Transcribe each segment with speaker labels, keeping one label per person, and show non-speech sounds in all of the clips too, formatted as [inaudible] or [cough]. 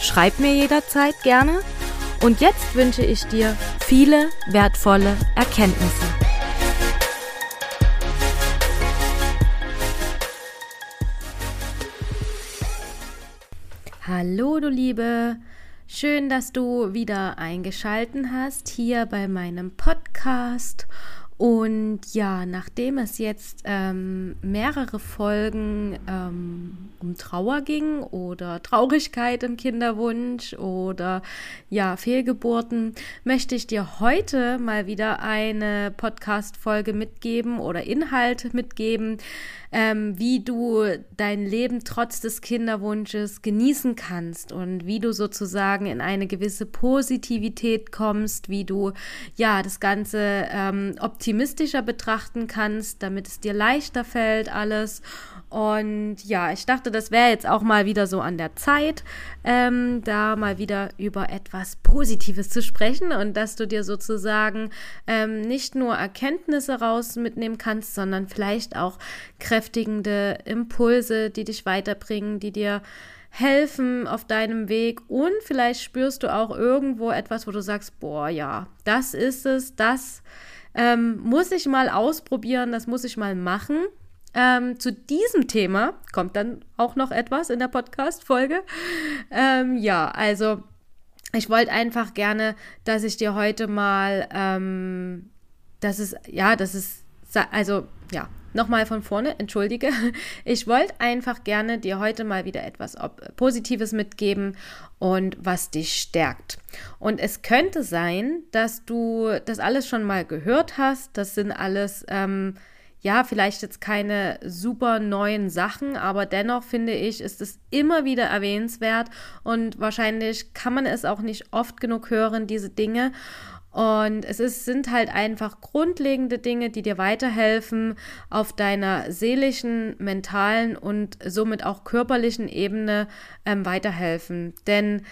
Speaker 1: Schreib mir jederzeit gerne. Und jetzt wünsche ich dir viele wertvolle Erkenntnisse. Hallo, du Liebe. Schön, dass du wieder eingeschalten hast hier bei meinem Podcast. Und ja, nachdem es jetzt ähm, mehrere Folgen ähm, um Trauer ging oder Traurigkeit im Kinderwunsch oder ja, Fehlgeburten, möchte ich dir heute mal wieder eine Podcast-Folge mitgeben oder Inhalt mitgeben, ähm, wie du dein Leben trotz des Kinderwunsches genießen kannst und wie du sozusagen in eine gewisse Positivität kommst, wie du ja das Ganze ähm, optimistischer betrachten kannst, damit es dir leichter fällt alles. Und ja, ich dachte, das wäre jetzt auch mal wieder so an der Zeit, ähm, da mal wieder über etwas Positives zu sprechen und dass du dir sozusagen ähm, nicht nur Erkenntnisse raus mitnehmen kannst, sondern vielleicht auch kräftigende Impulse, die dich weiterbringen, die dir helfen auf deinem Weg. Und vielleicht spürst du auch irgendwo etwas, wo du sagst, boah, ja, das ist es, das ähm, muss ich mal ausprobieren, das muss ich mal machen. Ähm, zu diesem Thema kommt dann auch noch etwas in der Podcast-Folge. Ähm, ja, also ich wollte einfach gerne, dass ich dir heute mal, ähm, das ist, ja, das ist, also ja, nochmal von vorne, entschuldige. [laughs] Ich wollte einfach gerne dir heute mal wieder etwas Positives mitgeben und was dich stärkt. Und es könnte sein, dass du das alles schon mal gehört hast. Das sind alles ähm, ja, vielleicht jetzt keine super neuen Sachen, aber dennoch finde ich, ist es immer wieder erwähnenswert und wahrscheinlich kann man es auch nicht oft genug hören, diese Dinge. Und es ist, sind halt einfach grundlegende Dinge, die dir weiterhelfen auf deiner seelischen, mentalen und somit auch körperlichen Ebene ähm, weiterhelfen. Denn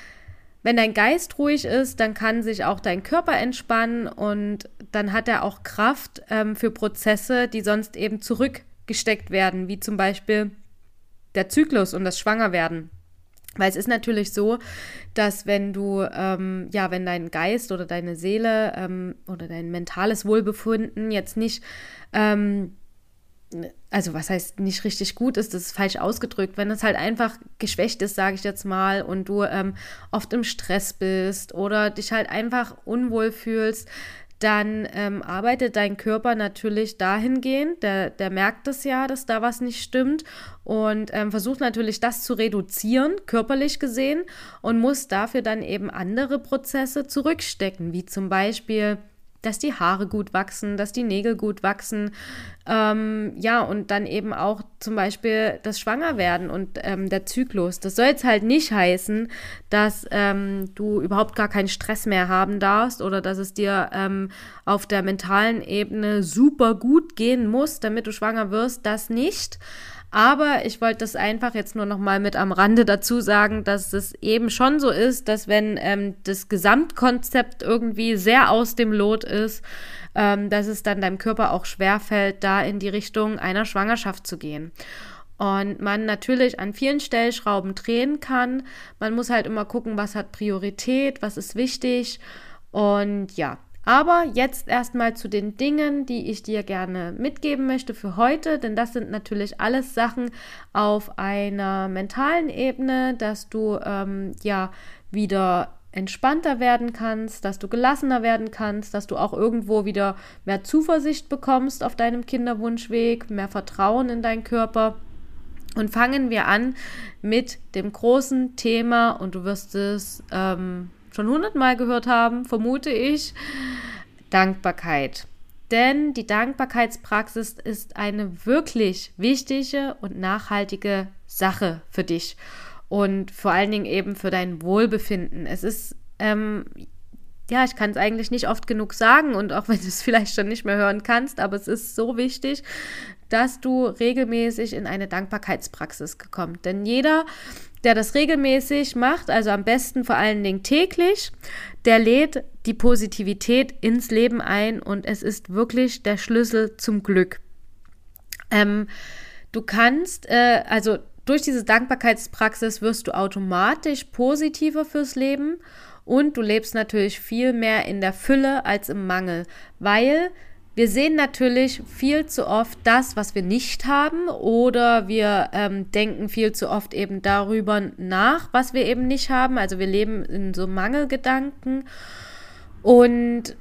Speaker 1: wenn dein Geist ruhig ist, dann kann sich auch dein Körper entspannen und dann hat er auch Kraft ähm, für Prozesse, die sonst eben zurückgesteckt werden, wie zum Beispiel der Zyklus und das Schwangerwerden. Weil es ist natürlich so, dass wenn du, ähm, ja, wenn dein Geist oder deine Seele ähm, oder dein mentales Wohlbefinden jetzt nicht ähm, also was heißt nicht richtig gut ist, das ist falsch ausgedrückt, wenn es halt einfach geschwächt ist, sage ich jetzt mal, und du ähm, oft im Stress bist oder dich halt einfach unwohl fühlst, dann ähm, arbeitet dein Körper natürlich dahingehend, der, der merkt es ja, dass da was nicht stimmt und ähm, versucht natürlich das zu reduzieren, körperlich gesehen, und muss dafür dann eben andere Prozesse zurückstecken, wie zum Beispiel dass die Haare gut wachsen, dass die Nägel gut wachsen. Ähm, ja, und dann eben auch zum Beispiel das Schwangerwerden und ähm, der Zyklus. Das soll jetzt halt nicht heißen, dass ähm, du überhaupt gar keinen Stress mehr haben darfst oder dass es dir ähm, auf der mentalen Ebene super gut gehen muss, damit du schwanger wirst. Das nicht. Aber ich wollte das einfach jetzt nur noch mal mit am Rande dazu sagen, dass es eben schon so ist, dass wenn ähm, das Gesamtkonzept irgendwie sehr aus dem Lot ist, ähm, dass es dann deinem Körper auch schwerfällt, da in die Richtung einer Schwangerschaft zu gehen und man natürlich an vielen Stellschrauben drehen kann. Man muss halt immer gucken, was hat Priorität, was ist wichtig und ja, aber jetzt erstmal zu den Dingen, die ich dir gerne mitgeben möchte für heute, denn das sind natürlich alles Sachen auf einer mentalen Ebene, dass du ähm, ja wieder entspannter werden kannst, dass du gelassener werden kannst, dass du auch irgendwo wieder mehr Zuversicht bekommst auf deinem Kinderwunschweg, mehr Vertrauen in deinen Körper. Und fangen wir an mit dem großen Thema, und du wirst es ähm, schon hundertmal gehört haben, vermute ich, Dankbarkeit. Denn die Dankbarkeitspraxis ist eine wirklich wichtige und nachhaltige Sache für dich. und vor allen Dingen eben für dein Wohlbefinden. Es ist, ähm, ja, ich kann es eigentlich nicht oft genug sagen und auch wenn du es [laughs] vielleicht schon nicht mehr hören kannst, aber es ist so wichtig, dass du regelmäßig in eine Dankbarkeitspraxis kommst. Denn jeder, der das regelmäßig macht, also am besten vor allen Dingen täglich, der lädt die Positivität ins Leben ein und es ist wirklich der Schlüssel zum Glück. Ähm, du kannst, äh, also durch diese Dankbarkeitspraxis wirst du automatisch positiver fürs Leben und du lebst natürlich viel mehr in der Fülle als im Mangel, weil wir sehen natürlich viel zu oft das, was wir nicht haben, oder wir ähm, denken viel zu oft eben darüber nach, was wir eben nicht haben. Also wir leben in so Mangelgedanken. Und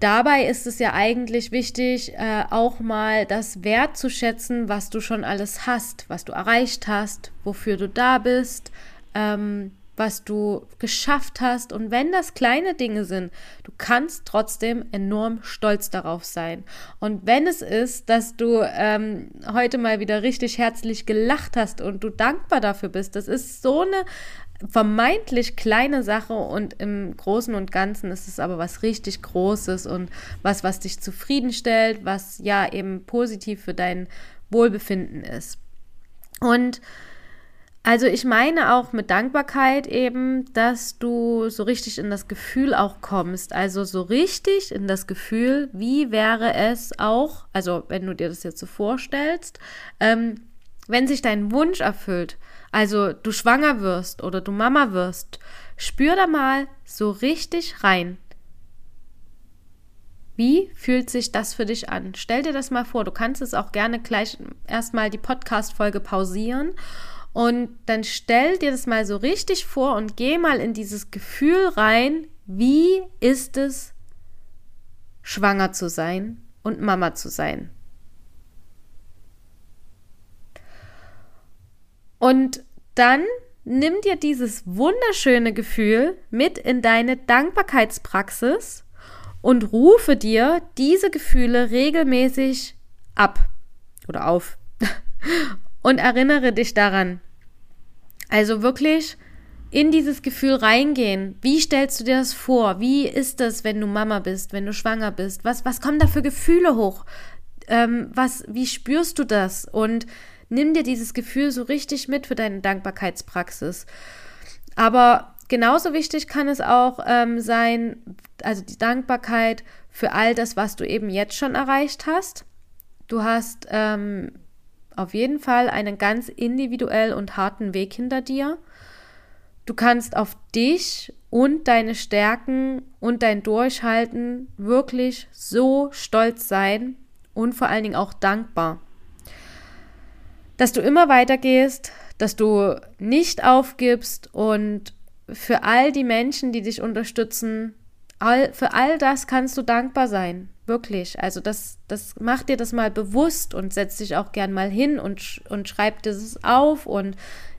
Speaker 1: dabei ist es ja eigentlich wichtig, äh, auch mal das wertzuschätzen, was du schon alles hast, was du erreicht hast, wofür du da bist. Ähm, was du geschafft hast. Und wenn das kleine Dinge sind, du kannst trotzdem enorm stolz darauf sein. Und wenn es ist, dass du ähm, heute mal wieder richtig herzlich gelacht hast und du dankbar dafür bist, das ist so eine vermeintlich kleine Sache und im Großen und Ganzen ist es aber was richtig Großes und was, was dich zufriedenstellt, was ja eben positiv für dein Wohlbefinden ist. Und also ich meine auch mit Dankbarkeit eben, dass du so richtig in das Gefühl auch kommst. Also so richtig in das Gefühl, wie wäre es auch, also wenn du dir das jetzt so vorstellst, ähm, wenn sich dein Wunsch erfüllt, also du schwanger wirst oder du Mama wirst, spür da mal so richtig rein. Wie fühlt sich das für dich an? Stell dir das mal vor. Du kannst es auch gerne gleich erstmal die Podcast-Folge pausieren und dann stell dir das mal so richtig vor und geh mal in dieses Gefühl rein, wie ist es, schwanger zu sein und Mama zu sein. Und dann nimm dir dieses wunderschöne Gefühl mit in deine Dankbarkeitspraxis und rufe dir diese Gefühle regelmäßig ab oder auf. Und erinnere dich daran. Also wirklich in dieses Gefühl reingehen. Wie stellst du dir das vor? Wie ist das, wenn du Mama bist, wenn du schwanger bist? Was, was kommen da für Gefühle hoch? Ähm, was, wie spürst du das? Und nimm dir dieses Gefühl so richtig mit für deine Dankbarkeitspraxis. Aber genauso wichtig kann es auch ähm, sein, also die Dankbarkeit für all das, was du eben jetzt schon erreicht hast. Du hast ähm, auf jeden Fall einen ganz individuell und harten Weg hinter dir. Du kannst auf dich und deine Stärken und dein Durchhalten wirklich so stolz sein und vor allen Dingen auch dankbar. Dass du immer weitergehst, dass du nicht aufgibst und für all die Menschen, die dich unterstützen, all, für all das kannst du dankbar sein. Wirklich. Also das, das macht dir das mal bewusst und setz dich auch gern mal hin und, und schreib das auf und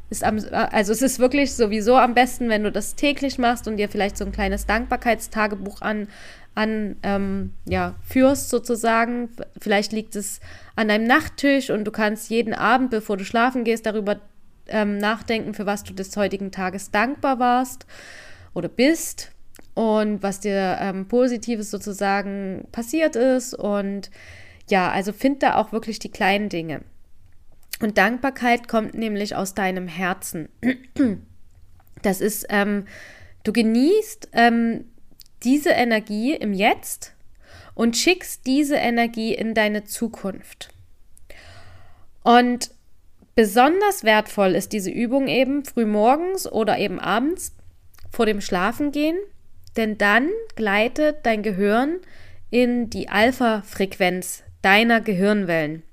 Speaker 1: ist am, also es ist wirklich sowieso am besten, wenn du das täglich machst und dir vielleicht so ein kleines Dankbarkeitstagebuch an, an ähm, ja, führst sozusagen. Vielleicht liegt es an deinem Nachttisch und du kannst jeden Abend, bevor du schlafen gehst, darüber ähm, nachdenken, für was du des heutigen Tages dankbar warst oder bist und was dir ähm, Positives sozusagen passiert ist. Und ja, also find da auch wirklich die kleinen Dinge. Und Dankbarkeit kommt nämlich aus deinem Herzen. Das ist, ähm, du genießt ähm, diese Energie im Jetzt und schickst diese Energie in deine Zukunft. Und besonders wertvoll ist diese Übung eben früh morgens oder eben abends vor dem Schlafengehen, denn dann gleitet dein Gehirn in die Alpha-Frequenz deiner Gehirnwellen.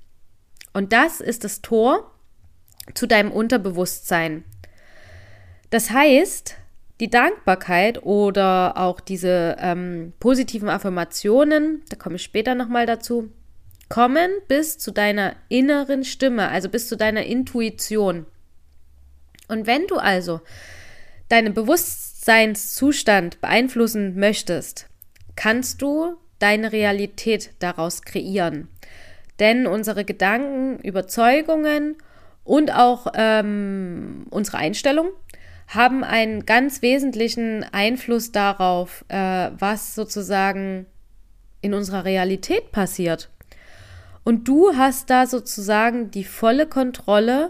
Speaker 1: Und das ist das Tor zu deinem Unterbewusstsein. Das heißt, die Dankbarkeit oder auch diese ähm, positiven Affirmationen, da komme ich später nochmal dazu, kommen bis zu deiner inneren Stimme, also bis zu deiner Intuition. Und wenn du also deinen Bewusstseinszustand beeinflussen möchtest, kannst du deine Realität daraus kreieren. Denn unsere Gedanken, Überzeugungen und auch ähm, unsere Einstellung, haben einen ganz wesentlichen Einfluss darauf, äh, was sozusagen in unserer Realität passiert. Und du hast da sozusagen die volle Kontrolle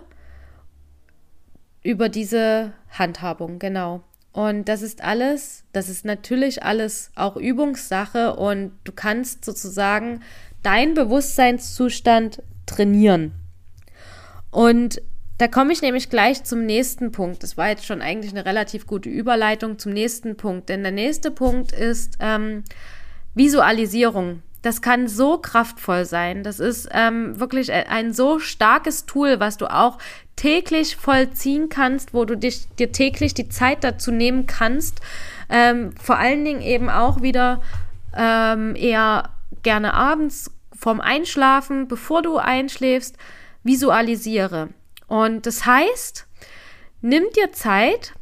Speaker 1: über diese Handhabung, genau. Und das ist alles, das ist natürlich alles auch Übungssache und du kannst sozusagen deinen Bewusstseinszustand trainieren. Und da komme ich nämlich gleich zum nächsten Punkt. Das war jetzt schon eigentlich eine relativ gute Überleitung zum nächsten Punkt. Denn der nächste Punkt ist ähm, Visualisierung. Das kann so kraftvoll sein. Das ist ähm, wirklich ein so starkes Tool, was du auch täglich vollziehen kannst, wo du dich, dir täglich die Zeit dazu nehmen kannst. Ähm, vor allen Dingen eben auch wieder ähm, eher gerne abends vorm Einschlafen, bevor du einschläfst, visualisiere. Und das heißt, nimm dir Zeit,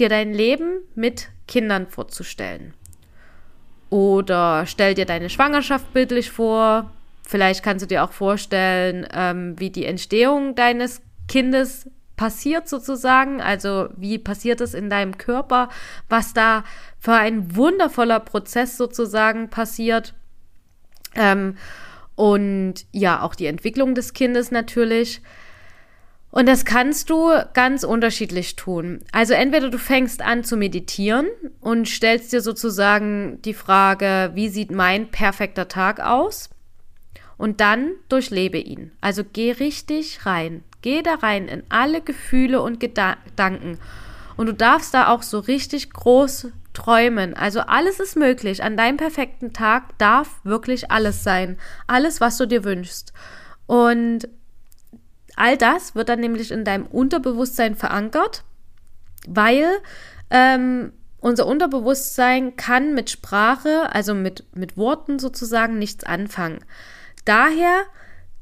Speaker 1: dir dein Leben mit Kindern vorzustellen. Oder stell dir deine Schwangerschaft bildlich vor. Vielleicht kannst du dir auch vorstellen, ähm, wie die Entstehung deines Kindes passiert sozusagen. Also wie passiert es in deinem Körper, was da für ein wundervoller Prozess sozusagen passiert. Ähm, und ja, auch die Entwicklung des Kindes natürlich. Und das kannst du ganz unterschiedlich tun. Also entweder du fängst an zu meditieren und stellst dir sozusagen die Frage, wie sieht mein perfekter Tag aus? Und dann durchlebe ihn. Also geh richtig rein. Geh da rein in alle Gefühle und Gedanken. Und du darfst da auch so richtig groß träumen. Also alles ist möglich. An deinem perfekten Tag darf wirklich alles sein. Alles, was du dir wünschst. Und All das wird dann nämlich in deinem Unterbewusstsein verankert, weil ähm, unser Unterbewusstsein kann mit Sprache, also mit, mit Worten sozusagen, nichts anfangen. Daher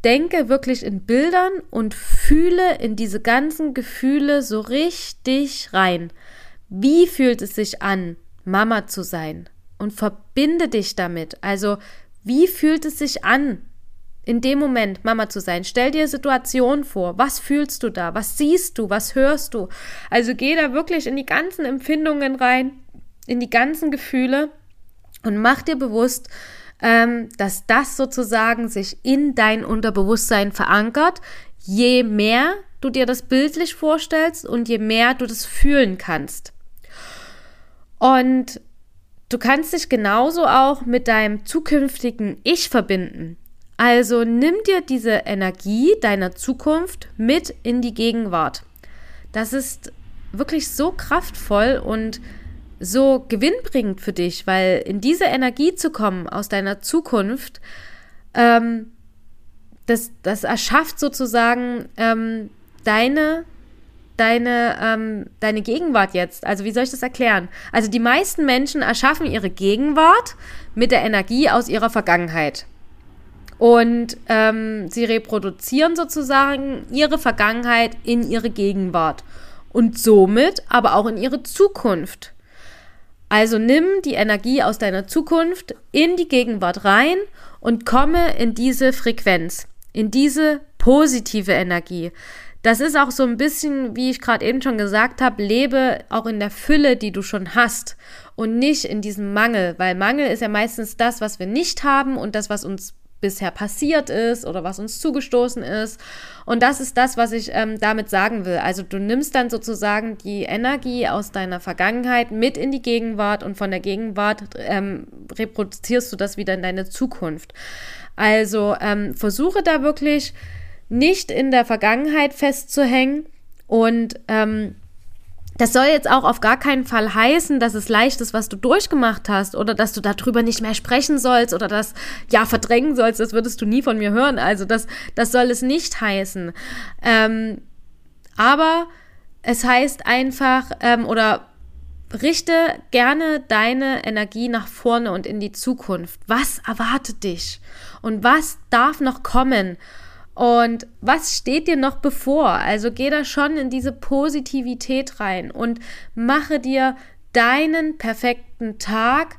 Speaker 1: denke wirklich in Bildern und fühle in diese ganzen Gefühle so richtig rein. Wie fühlt es sich an, Mama zu sein? Und verbinde dich damit. Also, wie fühlt es sich an, in dem Moment Mama zu sein. Stell dir Situationen vor. Was fühlst du da? Was siehst du? Was hörst du? Also geh da wirklich in die ganzen Empfindungen rein, in die ganzen Gefühle und mach dir bewusst, ähm, dass das sozusagen sich in dein Unterbewusstsein verankert, je mehr du dir das bildlich vorstellst und je mehr du das fühlen kannst. Und du kannst dich genauso auch mit deinem zukünftigen Ich verbinden. Also nimm dir diese Energie deiner Zukunft mit in die Gegenwart. Das ist wirklich so kraftvoll und so gewinnbringend für dich, weil in diese Energie zu kommen aus deiner Zukunft, ähm, das, das erschafft sozusagen ähm, deine, deine, ähm, deine Gegenwart jetzt. Also wie soll ich das erklären? Also die meisten Menschen erschaffen ihre Gegenwart mit der Energie aus ihrer Vergangenheit. Und ähm, sie reproduzieren sozusagen ihre Vergangenheit in ihre Gegenwart und somit aber auch in ihre Zukunft. Also nimm die Energie aus deiner Zukunft in die Gegenwart rein und komme in diese Frequenz, in diese positive Energie. Das ist auch so ein bisschen, wie ich gerade eben schon gesagt habe, lebe auch in der Fülle, die du schon hast und nicht in diesem Mangel, weil Mangel ist ja meistens das, was wir nicht haben und das, was uns bisher passiert ist oder was uns zugestoßen ist. Und das ist das, was ich ähm, damit sagen will. Also du nimmst dann sozusagen die Energie aus deiner Vergangenheit mit in die Gegenwart und von der Gegenwart ähm, reproduzierst du das wieder in deine Zukunft. Also ähm, versuche da wirklich nicht in der Vergangenheit festzuhängen und ähm, das soll jetzt auch auf gar keinen Fall heißen, dass es leicht ist, was du durchgemacht hast oder dass du darüber nicht mehr sprechen sollst oder das ja verdrängen sollst. Das würdest du nie von mir hören. Also das, das soll es nicht heißen. Ähm, aber es heißt einfach ähm, oder richte gerne deine Energie nach vorne und in die Zukunft. Was erwartet dich? Und was darf noch kommen? Und was steht dir noch bevor? Also geh da schon in diese Positivität rein und mache dir deinen perfekten Tag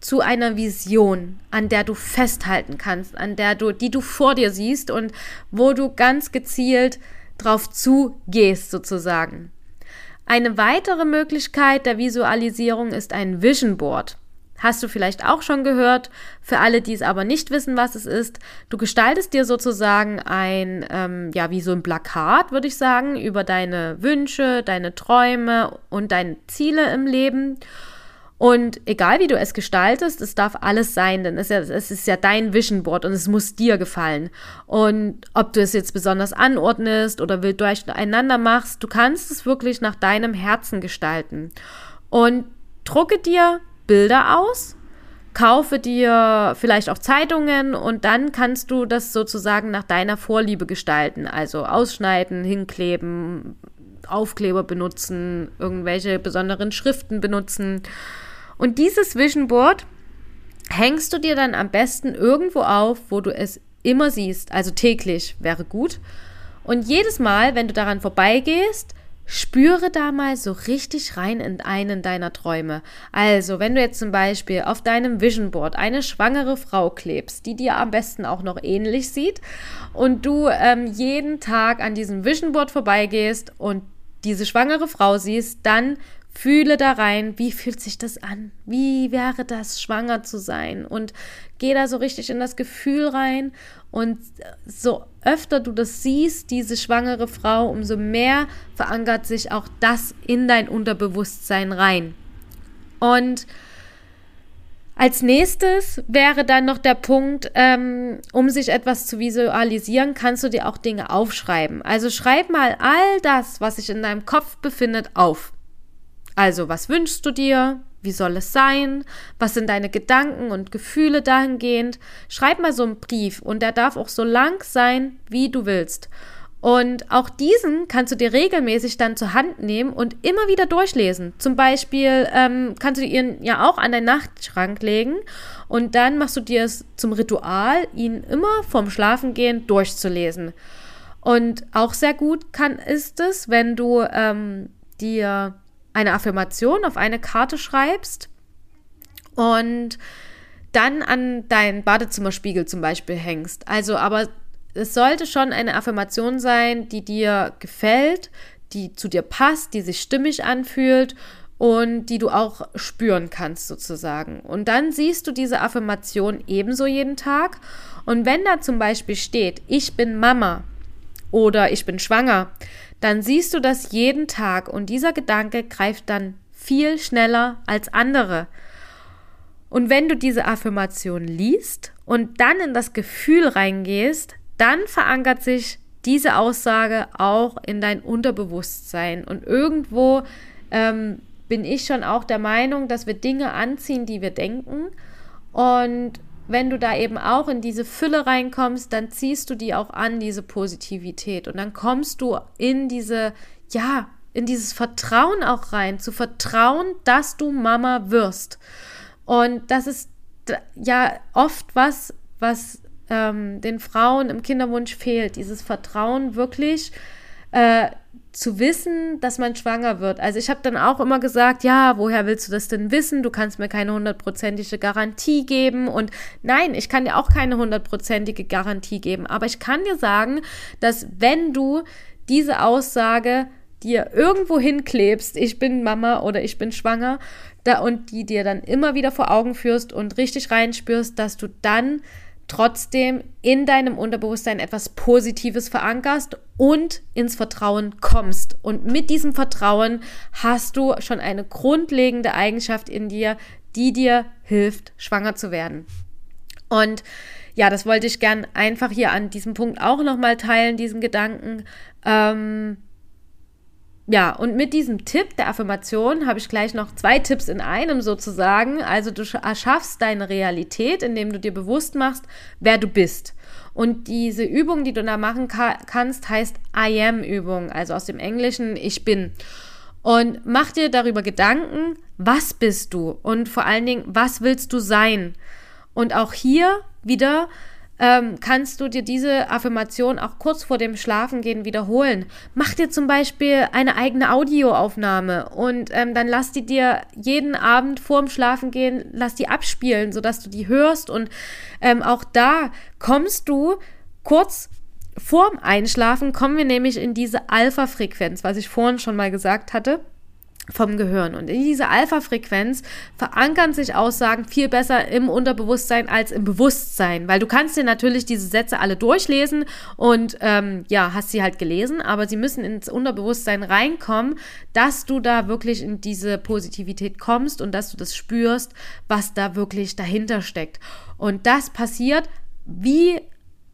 Speaker 1: zu einer Vision, an der du festhalten kannst, an der du, die du vor dir siehst und wo du ganz gezielt drauf zugehst sozusagen. Eine weitere Möglichkeit der Visualisierung ist ein Vision Board. Hast du vielleicht auch schon gehört. Für alle, die es aber nicht wissen, was es ist, du gestaltest dir sozusagen ein, ähm, ja, wie so ein Plakat, würde ich sagen, über deine Wünsche, deine Träume und deine Ziele im Leben. Und egal wie du es gestaltest, es darf alles sein, denn es ist, ja, es ist ja dein Vision Board und es muss dir gefallen. Und ob du es jetzt besonders anordnest oder wild durcheinander machst, du kannst es wirklich nach deinem Herzen gestalten. Und drucke dir Bilder aus, kaufe dir vielleicht auch Zeitungen und dann kannst du das sozusagen nach deiner Vorliebe gestalten. Also ausschneiden, hinkleben, Aufkleber benutzen, irgendwelche besonderen Schriften benutzen. Und dieses Vision Board hängst du dir dann am besten irgendwo auf, wo du es immer siehst. Also täglich wäre gut. Und jedes Mal, wenn du daran vorbeigehst, spüre da mal so richtig rein in einen deiner Träume. Also, wenn du jetzt zum Beispiel auf deinem Vision Board eine schwangere Frau klebst, die dir am besten auch noch ähnlich sieht, und du ähm, jeden Tag an diesem Vision Board vorbeigehst und diese schwangere Frau siehst, dann Fühle da rein, wie fühlt sich das an? Wie wäre das, schwanger zu sein? Und geh da so richtig in das Gefühl rein. Und so öfter du das siehst, diese schwangere Frau, umso mehr verankert sich auch das in dein Unterbewusstsein rein. Und als nächstes wäre dann noch der Punkt, ähm, um sich etwas zu visualisieren, kannst du dir auch Dinge aufschreiben. Also schreib mal all das, was sich in deinem Kopf befindet, auf. Also, was wünschst du dir? Wie soll es sein? Was sind deine Gedanken und Gefühle dahingehend? Schreib mal so einen Brief und der darf auch so lang sein, wie du willst. Und auch diesen kannst du dir regelmäßig dann zur Hand nehmen und immer wieder durchlesen. Zum Beispiel ähm, kannst du ihn ja auch an deinen Nachtschrank legen und dann machst du dir es zum Ritual, ihn immer vorm Schlafengehen durchzulesen. Und auch sehr gut kann ist es, wenn du ähm, dir eine Affirmation auf eine Karte schreibst und dann an deinen Badezimmerspiegel zum Beispiel hängst. Also, aber es sollte schon eine Affirmation sein, die dir gefällt, die zu dir passt, die sich stimmig anfühlt und die du auch spüren kannst sozusagen. Und dann siehst du diese Affirmation ebenso jeden Tag. Und wenn da zum Beispiel steht, ich bin Mama oder ich bin schwanger, dann siehst du das jeden Tag und dieser Gedanke greift dann viel schneller als andere. Und wenn du diese Affirmation liest und dann in das Gefühl reingehst, dann verankert sich diese Aussage auch in dein Unterbewusstsein. Und irgendwo ähm, bin ich schon auch der Meinung, dass wir Dinge anziehen, die wir denken. Und wenn du da eben auch in diese Fülle reinkommst, dann ziehst du die auch an, diese Positivität. Und dann kommst du in diese, ja, in dieses Vertrauen auch rein, zu vertrauen, dass du Mama wirst. Und das ist ja oft was, was ähm, den Frauen im Kinderwunsch fehlt, dieses Vertrauen wirklich äh, zu wissen, dass man schwanger wird. Also ich habe dann auch immer gesagt, ja, woher willst du das denn wissen? Du kannst mir keine hundertprozentige Garantie geben. Und nein, ich kann dir auch keine hundertprozentige Garantie geben. Aber ich kann dir sagen, dass wenn du diese Aussage dir irgendwo hinklebst, ich bin Mama oder ich bin schwanger, da und die dir dann immer wieder vor Augen führst und richtig reinspürst, dass du dann trotzdem in deinem Unterbewusstsein etwas Positives verankerst und ins Vertrauen kommst. Und mit diesem Vertrauen hast du schon eine grundlegende Eigenschaft in dir, die dir hilft, schwanger zu werden. Und ja, das wollte ich gern einfach hier an diesem Punkt auch nochmal teilen, diesen Gedanken. Ähm, ja, und mit diesem Tipp der Affirmation habe ich gleich noch zwei Tipps in einem sozusagen. Also du erschaffst deine Realität, indem du dir bewusst machst, wer du bist. Und diese Übung, die du da machen ka kannst, heißt I am Übung, also aus dem Englischen ich bin. Und mach dir darüber Gedanken, was bist du und vor allen Dingen, was willst du sein? Und auch hier wieder ähm, kannst du dir diese Affirmation auch kurz vor dem Schlafengehen wiederholen. Mach dir zum Beispiel eine eigene Audioaufnahme und ähm, dann lass die dir jeden Abend vorm Schlafengehen, lass die abspielen, sodass du die hörst und ähm, auch da kommst du kurz vorm Einschlafen, kommen wir nämlich in diese Alpha-Frequenz, was ich vorhin schon mal gesagt hatte. Vom Gehirn. Und in dieser Alpha-Frequenz verankern sich Aussagen viel besser im Unterbewusstsein als im Bewusstsein, weil du kannst dir natürlich diese Sätze alle durchlesen und ähm, ja, hast sie halt gelesen, aber sie müssen ins Unterbewusstsein reinkommen, dass du da wirklich in diese Positivität kommst und dass du das spürst, was da wirklich dahinter steckt. Und das passiert wie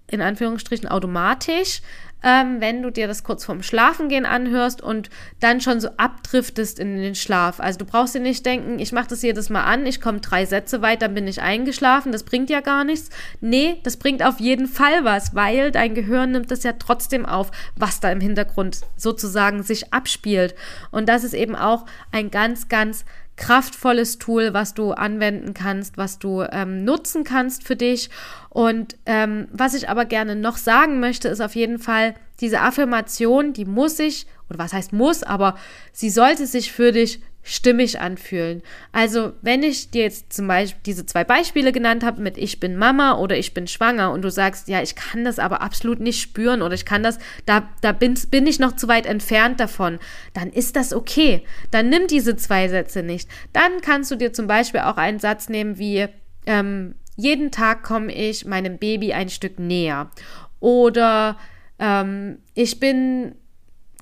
Speaker 1: in Anführungsstrichen automatisch, ähm, wenn du dir das kurz vorm Schlafengehen anhörst und dann schon so abdriftest in den Schlaf. Also du brauchst dir nicht denken, ich mache das jedes Mal an, ich komme drei Sätze weit, dann bin ich eingeschlafen, das bringt ja gar nichts. Nee, das bringt auf jeden Fall was, weil dein Gehirn nimmt das ja trotzdem auf, was da im Hintergrund sozusagen sich abspielt. Und das ist eben auch ein ganz, ganz kraftvolles Tool, was du anwenden kannst, was du ähm, nutzen kannst für dich. Und ähm, was ich aber gerne noch sagen möchte, ist auf jeden Fall, diese Affirmation, die muss sich, oder was heißt muss, aber sie sollte sich für dich stimmig anfühlen. Also, wenn ich dir jetzt zum Beispiel diese zwei Beispiele genannt habe mit ich bin Mama oder ich bin schwanger und du sagst, ja, ich kann das aber absolut nicht spüren oder ich kann das, da, da bin, bin ich noch zu weit entfernt davon, dann ist das okay. Dann nimm diese zwei Sätze nicht. Dann kannst du dir zum Beispiel auch einen Satz nehmen wie, ähm, jeden Tag komme ich meinem Baby ein Stück näher. Oder ähm, ich bin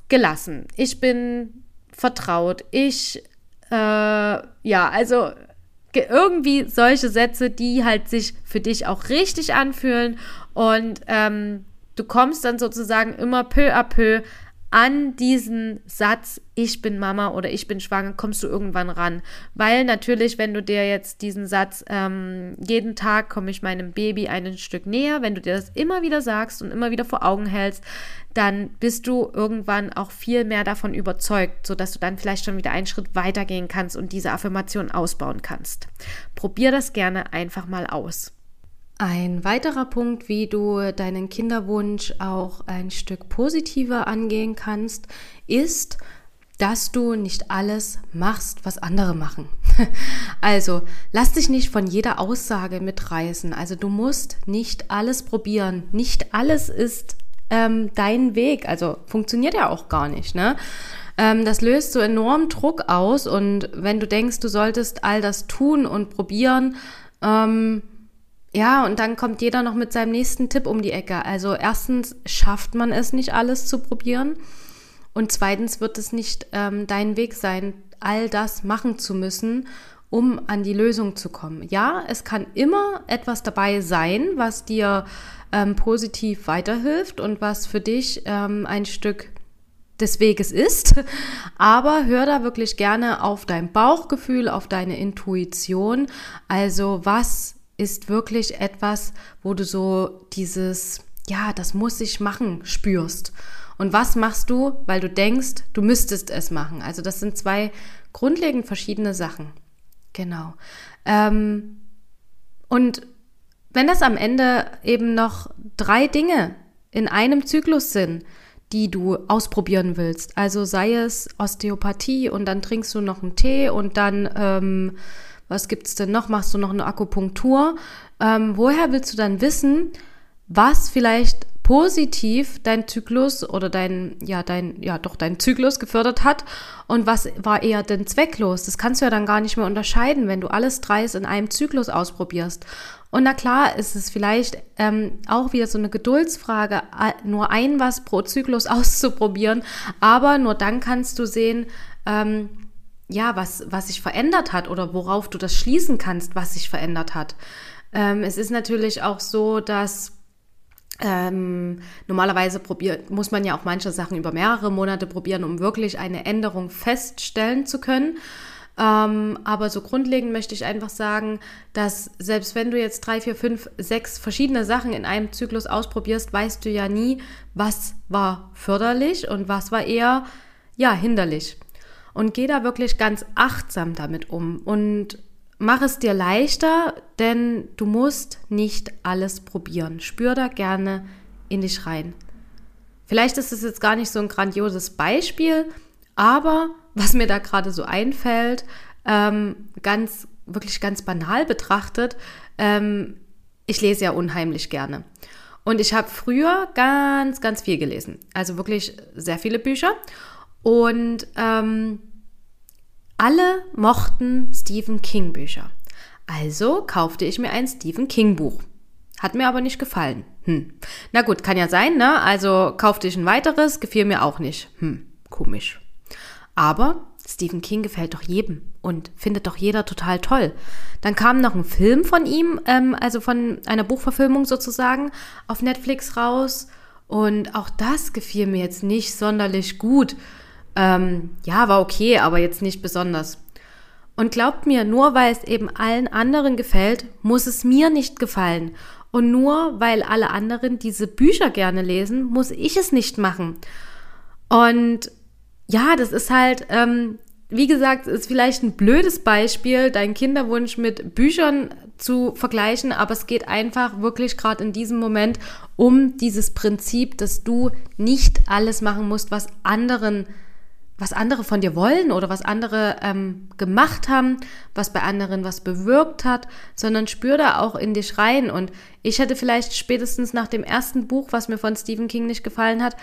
Speaker 1: gelassen, ich bin vertraut, ich äh, ja, also irgendwie solche Sätze, die halt sich für dich auch richtig anfühlen. Und ähm, du kommst dann sozusagen immer peu à peu an diesen Satz, ich bin Mama oder ich bin schwanger, kommst du irgendwann ran. Weil natürlich, wenn du dir jetzt diesen Satz, ähm, jeden Tag komme ich meinem Baby ein Stück näher, wenn du dir das immer wieder sagst und immer wieder vor Augen hältst, dann bist du irgendwann auch viel mehr davon überzeugt, sodass du dann vielleicht schon wieder einen Schritt weitergehen kannst und diese Affirmation ausbauen kannst. Probier das gerne einfach mal aus. Ein weiterer Punkt, wie du deinen Kinderwunsch auch ein Stück positiver angehen kannst, ist, dass du nicht alles machst, was andere machen. [laughs] Also lass dich nicht von jeder Aussage mitreißen. Also du musst nicht alles probieren. Nicht alles ist ähm, dein Weg. Also funktioniert ja auch gar nicht. Ne? Ähm, das löst so enorm Druck aus. Und wenn du denkst, du solltest all das tun und probieren, ähm, ja, und dann kommt jeder noch mit seinem nächsten Tipp um die Ecke. Also erstens schafft man es nicht alles zu probieren und zweitens wird es nicht ähm, dein Weg sein, all das machen zu müssen, um an die Lösung zu kommen. Ja, es kann immer etwas dabei sein, was dir ähm, positiv weiterhilft und was für dich ähm, ein Stück des Weges ist. [laughs] Aber hör da wirklich gerne auf dein Bauchgefühl, auf deine Intuition. Also was ist wirklich etwas, wo du so dieses, ja, das muss ich machen, spürst. Und was machst du, weil du denkst, du müsstest es machen? Also das sind zwei grundlegend verschiedene Sachen. Genau. Ähm, und wenn das am Ende eben noch drei Dinge in einem Zyklus sind, die du ausprobieren willst, also sei es Osteopathie und dann trinkst du noch einen Tee und dann ähm, was gibt es denn noch? Machst du noch eine Akupunktur? Ähm, woher willst du dann wissen, was vielleicht positiv dein Zyklus oder dein, ja, dein, ja, doch dein Zyklus gefördert hat und was war eher denn zwecklos? Das kannst du ja dann gar nicht mehr unterscheiden, wenn du alles dreis in einem Zyklus ausprobierst. Und na klar ist es vielleicht ähm, auch wieder so eine Geduldsfrage, nur ein was pro Zyklus [laughs] auszuprobieren, aber nur dann kannst du sehen, ähm, ja, was, was sich verändert hat oder worauf du das schließen kannst, was sich verändert hat. Ähm, es ist natürlich auch so, dass ähm, normalerweise probiert, muss man ja auch manche Sachen über mehrere Monate probieren, um wirklich eine Änderung feststellen zu können. Ähm, aber so grundlegend möchte ich einfach sagen, dass selbst wenn du jetzt drei, vier, fünf, sechs verschiedene Sachen in einem Zyklus ausprobierst, weißt du ja nie, was war förderlich und was war eher ja hinderlich. Und geh da wirklich ganz achtsam damit um und mach es dir leichter, denn du musst nicht alles probieren. Spür da gerne in dich rein. Vielleicht ist es jetzt gar nicht so ein grandioses Beispiel, aber was mir da gerade so einfällt, ähm, ganz, wirklich ganz banal betrachtet, ähm, ich lese ja unheimlich gerne. Und ich habe früher ganz, ganz viel gelesen. Also wirklich sehr viele Bücher. Und ähm, Alle mochten Stephen King Bücher. Also kaufte ich mir ein Stephen King Buch. Hat mir aber nicht gefallen. Hm. Na gut, kann ja sein, ne? Also kaufte ich ein weiteres, gefiel mir auch nicht. Hm, komisch. Aber Stephen King gefällt doch jedem und findet doch jeder total toll. Dann kam noch ein Film von ihm, ähm, also von einer Buchverfilmung sozusagen, auf Netflix raus. Und auch das gefiel mir jetzt nicht sonderlich gut. Ähm, ja, war okay, aber jetzt nicht besonders. Und glaubt mir, nur weil es eben allen anderen gefällt, muss es mir nicht gefallen. Und nur weil alle anderen diese Bücher gerne lesen, muss ich es nicht machen. Und ja, das ist halt, ähm, wie gesagt, ist vielleicht ein blödes Beispiel, deinen Kinderwunsch mit Büchern zu vergleichen, aber es geht einfach wirklich gerade in diesem Moment um dieses Prinzip, dass du nicht alles machen musst, was anderen was andere von dir wollen oder was andere ähm, gemacht haben, was bei anderen was bewirkt hat, sondern spür da auch in dich rein. Und ich hätte vielleicht spätestens nach dem ersten Buch, was mir von Stephen King nicht gefallen hat,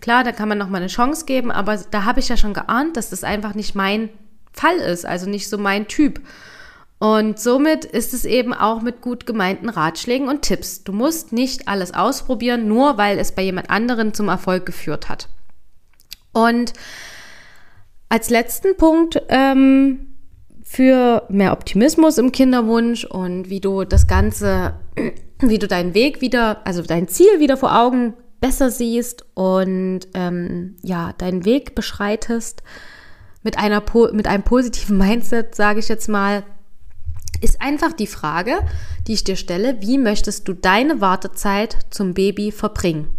Speaker 1: klar, da kann man noch mal eine Chance geben, aber da habe ich ja schon geahnt, dass das einfach nicht mein Fall ist, also nicht so mein Typ. Und somit ist es eben auch mit gut gemeinten Ratschlägen und Tipps. Du musst nicht alles ausprobieren, nur weil es bei jemand anderen zum Erfolg geführt hat. Und als letzten Punkt ähm, für mehr Optimismus im Kinderwunsch und wie du das Ganze, [clears throat] wie du deinen Weg wieder, also dein Ziel wieder vor Augen besser siehst und ähm, ja, deinen Weg beschreitest mit, einer, mit einem positiven [laughs] Mindset, sage ich jetzt mal, ist einfach die Frage, die ich dir stelle, wie möchtest du deine Wartezeit zum Baby verbringen?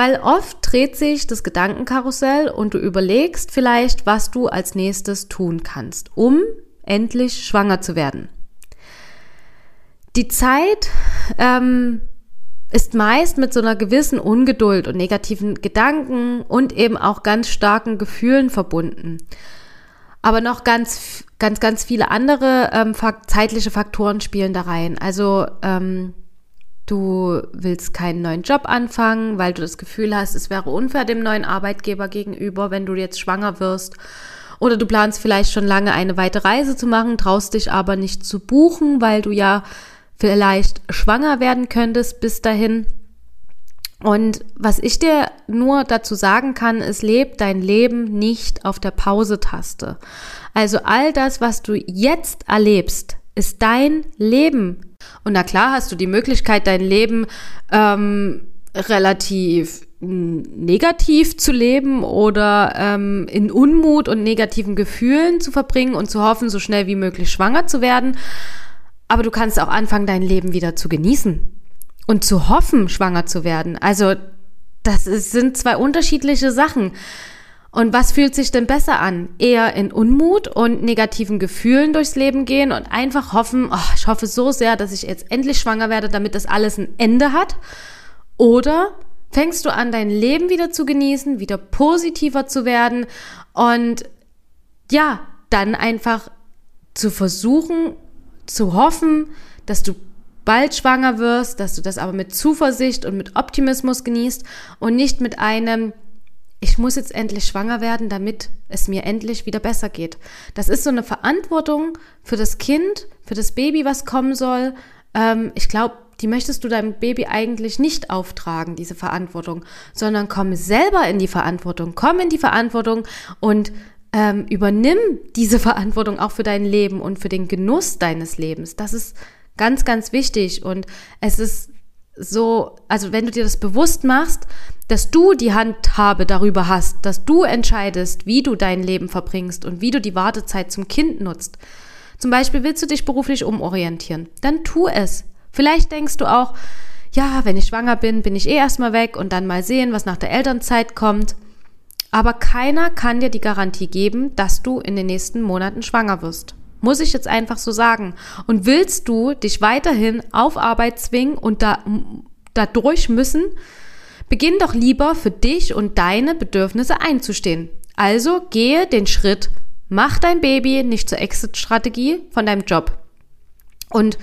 Speaker 1: Weil oft dreht sich das Gedankenkarussell und du überlegst vielleicht, was du als nächstes tun kannst, um endlich schwanger zu werden. Die Zeit ähm, ist meist mit so einer gewissen Ungeduld und negativen Gedanken und eben auch ganz starken Gefühlen verbunden. Aber noch ganz, ganz, ganz viele andere ähm, zeitliche Faktoren spielen da rein. Also ähm, du willst keinen neuen Job anfangen, weil du das Gefühl hast, es wäre unfair dem neuen Arbeitgeber gegenüber, wenn du jetzt schwanger wirst. Oder du planst vielleicht schon lange eine weite Reise zu machen, traust dich aber nicht zu buchen, weil du ja vielleicht schwanger werden könntest bis dahin. Und was ich dir nur dazu sagen kann, ist, leb dein Leben nicht auf der Pause-Taste. Also all das, was du jetzt erlebst, ist dein Leben. Und na klar hast du die Möglichkeit, dein Leben ähm, relativ negativ zu leben oder ähm, in Unmut und negativen Gefühlen zu verbringen und zu hoffen, so schnell wie möglich schwanger zu werden. Aber du kannst auch anfangen, dein Leben wieder zu genießen und zu hoffen, schwanger zu werden. Also das ist, sind zwei unterschiedliche Sachen. Und was fühlt sich denn besser an? Eher in Unmut und negativen Gefühlen durchs Leben gehen und einfach hoffen, oh, ich hoffe so sehr, dass ich jetzt endlich schwanger werde, damit das alles ein Ende hat? Oder fängst du an, dein Leben wieder zu genießen, wieder positiver zu werden und ja, dann einfach zu versuchen, zu hoffen, dass du bald schwanger wirst, dass du das aber mit Zuversicht und mit Optimismus genießt und nicht mit einem, ich muss jetzt endlich schwanger werden, damit es mir endlich wieder besser geht. Das ist so eine Verantwortung für das Kind, für das Baby, was kommen soll. Ähm, ich glaube, die möchtest du deinem Baby eigentlich nicht auftragen, diese Verantwortung, sondern komm selber in die Verantwortung. Komm in die Verantwortung und ähm, übernimm diese [laughs] Verantwortung auch für dein Leben und für den Genuss deines Lebens. Das ist ganz, ganz wichtig. Und es ist so, also wenn du dir das bewusst machst, dass du die Handhabe darüber hast, dass du entscheidest, wie du dein Leben verbringst und wie du die Wartezeit zum Kind nutzt. Zum Beispiel willst du dich beruflich umorientieren, dann tu es. Vielleicht denkst du auch, ja, wenn ich schwanger bin, bin ich eh erstmal weg und dann mal sehen, was nach der Elternzeit kommt. Aber keiner kann dir die Garantie geben, dass du in den nächsten Monaten schwanger wirst. Muss ich jetzt einfach so sagen. Und willst du dich weiterhin auf Arbeit zwingen und da, da durch müssen, beginn doch lieber für dich und deine Bedürfnisse einzustehen. Also gehe den Schritt, mach dein Baby nicht zur Exit-Strategie von deinem Job. Und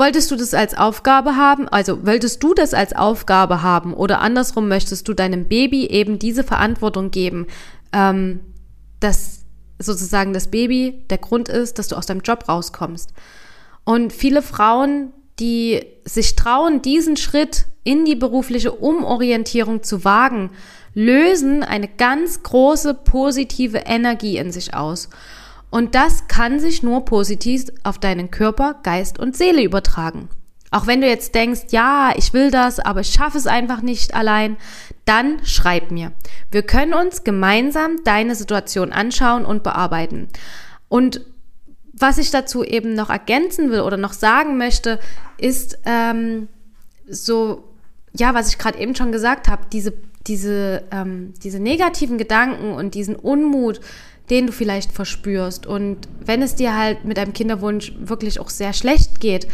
Speaker 1: Wolltest du das als Aufgabe haben? Also wolltest du das als Aufgabe haben oder andersrum möchtest du deinem Baby eben diese Verantwortung geben, ähm, dass sozusagen das Baby der Grund ist, dass du aus deinem Job rauskommst. Und viele Frauen, die sich trauen, diesen Schritt in die berufliche Umorientierung zu wagen, lösen eine ganz große positive Energie in sich aus. Und das kann sich nur positiv auf deinen Körper, Geist und Seele übertragen. Auch wenn du jetzt denkst, ja, ich will das, aber ich schaffe es einfach nicht allein, dann schreib mir. Wir können uns gemeinsam deine Situation anschauen und bearbeiten. Und was ich dazu eben noch ergänzen will oder noch sagen möchte, ist ähm, so, ja, was ich gerade eben schon gesagt habe, diese, diese, ähm, diese negativen Gedanken und diesen Unmut, den du vielleicht verspürst. Und wenn es dir halt mit deinem Kinderwunsch wirklich auch sehr schlecht geht,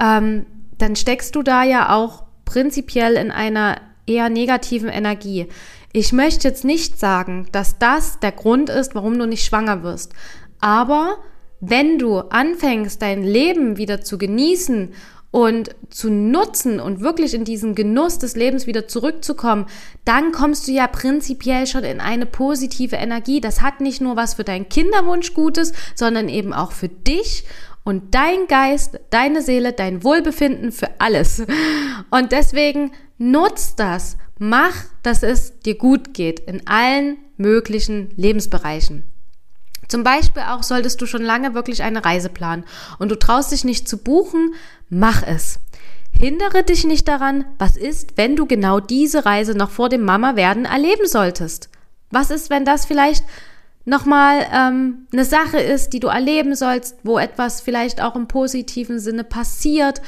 Speaker 1: ähm, dann steckst du da ja auch prinzipiell in einer eher negativen Energie. Ich möchte jetzt nicht sagen, dass das der Grund ist, warum du nicht schwanger wirst. Aber wenn du anfängst, dein Leben wieder zu genießen und zu nutzen und wirklich in diesen Genuss des Lebens wieder zurückzukommen, dann kommst du ja prinzipiell schon in eine positive Energie. Das hat nicht nur was für deinen Kinderwunsch Gutes, sondern eben auch für dich und dein Geist, deine Seele, dein Wohlbefinden für alles. Und deswegen nutz das. Mach, dass es dir gut geht in allen möglichen Lebensbereichen. Zum Beispiel auch solltest du schon lange wirklich eine Reise planen und du traust dich nicht zu buchen, mach es. Hindere dich nicht daran, was ist, wenn du genau diese Reise noch vor dem Mama werden erleben solltest. Was ist, wenn das vielleicht nochmal ähm, eine Sache ist, die du erleben sollst, wo etwas vielleicht auch im positiven Sinne passiert.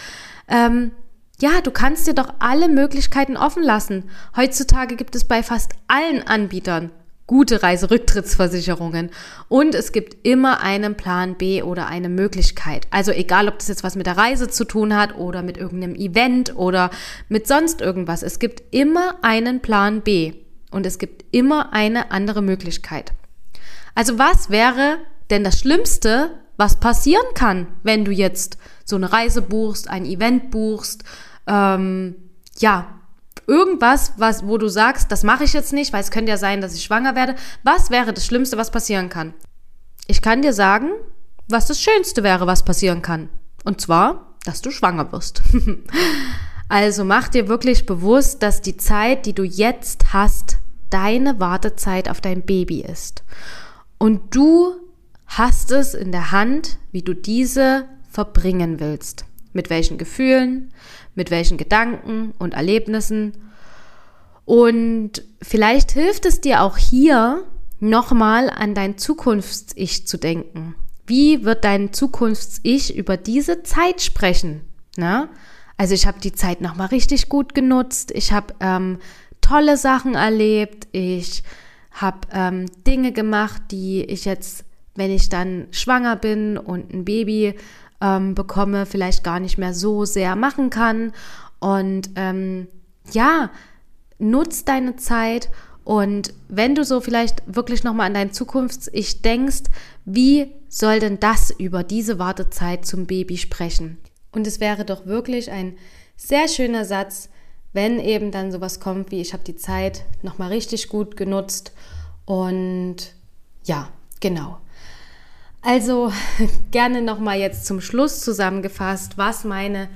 Speaker 1: Ähm, ja, du kannst dir doch alle Möglichkeiten offen lassen. Heutzutage gibt es bei fast allen Anbietern gute Reiserücktrittsversicherungen und es gibt immer einen Plan B oder eine Möglichkeit. Also egal, ob das jetzt was mit der Reise zu tun hat oder mit irgendeinem Event oder mit sonst irgendwas. Es gibt immer einen Plan B und es gibt immer eine andere Möglichkeit. Also was wäre denn das Schlimmste, was passieren kann, wenn du jetzt so eine Reise buchst, ein Event buchst, ähm, ja, irgendwas, was, wo du sagst, das mache ich jetzt nicht, weil es könnte ja sein, dass ich schwanger werde. Was wäre das Schlimmste, was passieren kann? Ich kann dir sagen, was das Schönste wäre, was passieren kann. Und zwar, dass du schwanger wirst. [laughs] also mach dir wirklich bewusst, dass die Zeit, die du jetzt hast, deine Wartezeit auf dein Baby ist. Und du hast es in der Hand, wie du diese verbringen willst. Mit welchen Gefühlen, mit welchen Gedanken und Erlebnissen. Und vielleicht hilft es dir auch hier, nochmal an dein Zukunfts-Ich zu denken. Wie wird dein Zukunfts-Ich über diese Zeit sprechen? Na? Also ich habe die Zeit nochmal richtig gut genutzt. Ich habe ähm, tolle Sachen erlebt. Ich habe ähm, Dinge gemacht, die ich jetzt, wenn ich dann schwanger bin und ein Baby ähm, bekomme, vielleicht gar nicht mehr so sehr machen kann. Und ähm, ja, nutz deine Zeit und wenn du so vielleicht wirklich nochmal an dein Zukunfts-Ich denkst, wie soll denn das über diese Wartezeit zum Baby sprechen? Und es wäre doch wirklich ein sehr schöner Satz, wenn eben dann sowas kommt wie ich habe die Zeit nochmal richtig gut genutzt und ja, genau. Also [laughs] gerne nochmal jetzt zum Schluss zusammengefasst, was meine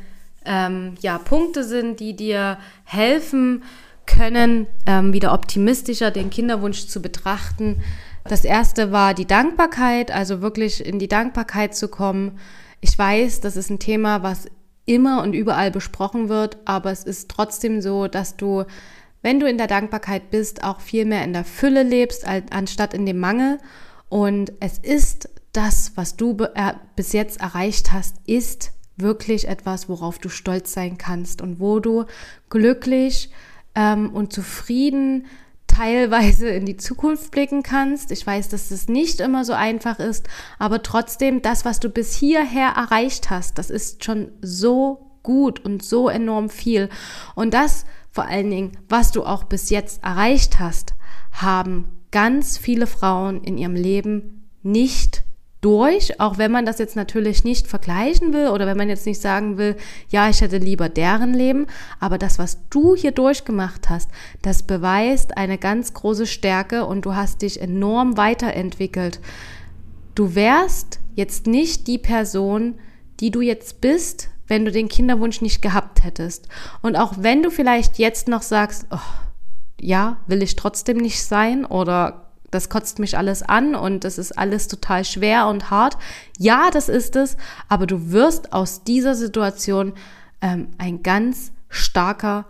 Speaker 1: ähm, ja, Punkte sind, die dir helfen können, ähm, wieder optimistischer den Kinderwunsch zu betrachten. Das erste war die Dankbarkeit, also wirklich in die Dankbarkeit zu kommen. Ich weiß, das ist ein Thema, was immer und überall besprochen wird, aber es ist trotzdem so, dass du, wenn du in der Dankbarkeit bist, auch viel mehr in der Fülle lebst, anstatt in dem Mangel. Und es ist das, was du bis jetzt erreicht hast, ist wirklich etwas, worauf du stolz sein kannst und wo du glücklich ähm, und zufrieden teilweise in die Zukunft blicken kannst. Ich weiß, dass es nicht immer so einfach ist, aber trotzdem, das, was du bis hierher erreicht hast, das ist schon so gut und so enorm viel. Und das vor allen Dingen, was du auch bis jetzt erreicht hast, haben ganz viele Frauen in ihrem Leben nicht durch, auch wenn man das jetzt natürlich nicht vergleichen will oder wenn man jetzt nicht sagen will, ja, ich hätte lieber deren Leben, aber das, was du hier durchgemacht hast, das beweist eine ganz große Stärke und du hast dich enorm weiterentwickelt. Du wärst jetzt nicht die Person, die du jetzt bist, wenn du den Kinderwunsch nicht gehabt hättest. Und auch wenn du vielleicht jetzt noch sagst, oh, ja, will ich trotzdem nicht sein oder das kotzt mich alles an und das ist alles total schwer und hart. Ja, das ist es, aber du wirst aus dieser Situation ähm, ein ganz starker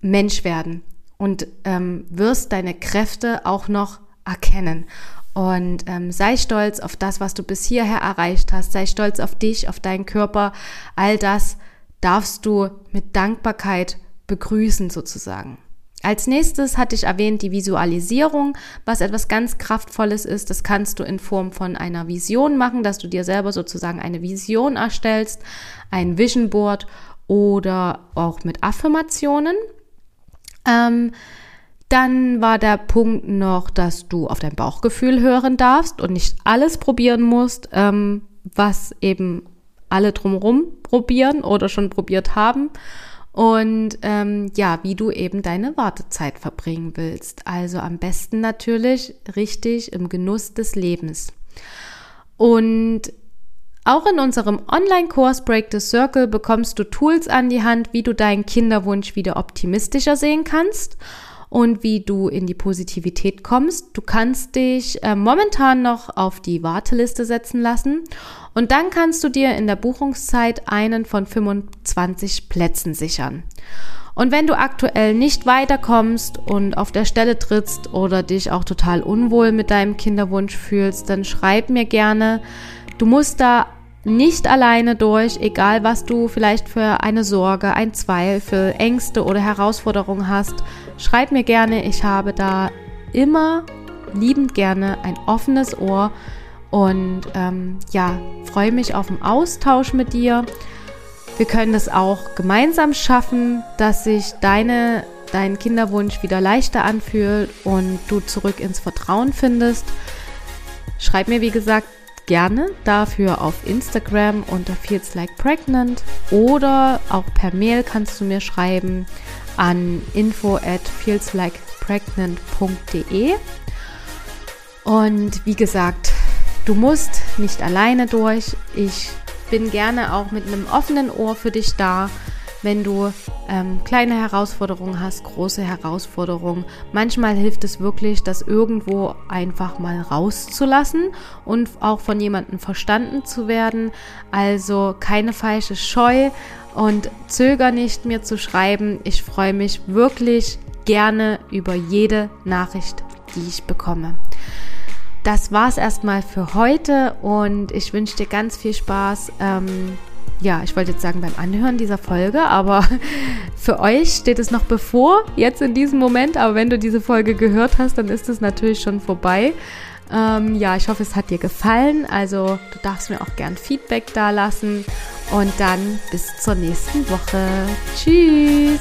Speaker 1: Mensch werden und ähm, wirst deine Kräfte auch noch erkennen. Und ähm, sei stolz auf das, was du bis hierher erreicht hast. Sei stolz auf dich, auf deinen Körper. All das darfst du mit Dankbarkeit begrüßen sozusagen. Als nächstes hatte ich erwähnt die Visualisierung, was etwas ganz Kraftvolles ist. Das kannst du in Form von einer Vision machen, dass du dir selber sozusagen eine Vision erstellst, ein Vision Board oder auch mit Affirmationen. Ähm, dann war der Punkt noch, dass du auf dein Bauchgefühl hören darfst und nicht alles probieren musst, ähm, was eben alle drumherum probieren oder schon probiert haben und ähm, ja, wie du eben deine Wartezeit verbringen willst. Also am besten natürlich richtig im Genuss des Lebens. Und auch in unserem Online-Kurs Break the Circle bekommst du Tools an die Hand, wie du deinen Kinderwunsch wieder optimistischer sehen kannst und wie du in die Positivität kommst. Du kannst dich äh, momentan noch auf die Warteliste setzen lassen und dann kannst du dir in der Buchungszeit einen von 25 Plätzen sichern. Und wenn du aktuell nicht weiterkommst und auf der Stelle trittst oder dich auch total unwohl mit deinem Kinderwunsch fühlst, dann schreib mir gerne. Du musst da nicht alleine durch, egal was du vielleicht für eine Sorge, ein Zweifel, Ängste oder Herausforderungen hast. Schreib mir gerne, ich habe da immer liebend gerne ein offenes Ohr und ähm, ja, freue mich auf den Austausch mit dir. Wir können das auch gemeinsam schaffen, dass sich deine, dein Kinderwunsch wieder leichter anfühlt und du zurück ins Vertrauen findest. Schreib mir, wie gesagt, gerne dafür auf Instagram unter Feels Like Pregnant oder auch per Mail kannst du mir schreiben an info at feelslikepregnant.de. Und wie gesagt, du musst nicht alleine durch. Ich bin gerne auch mit einem offenen Ohr für dich da wenn du ähm, kleine Herausforderungen hast, große Herausforderungen. Manchmal hilft es wirklich, das irgendwo einfach mal rauszulassen und auch von jemandem verstanden zu werden. Also keine falsche Scheu und zöger nicht mir zu schreiben. Ich freue mich wirklich gerne über jede Nachricht, die ich bekomme. Das war's erstmal für heute und ich wünsche dir ganz viel Spaß. Ähm, ja, ich wollte jetzt sagen beim Anhören dieser Folge, aber [laughs] für euch steht es noch bevor, jetzt in diesem Moment. Aber wenn du diese Folge gehört hast, dann ist es natürlich schon vorbei. Ähm, ja, ich hoffe, es hat dir gefallen. Also du darfst mir auch gern Feedback da lassen. Und dann bis zur nächsten Woche. Tschüss.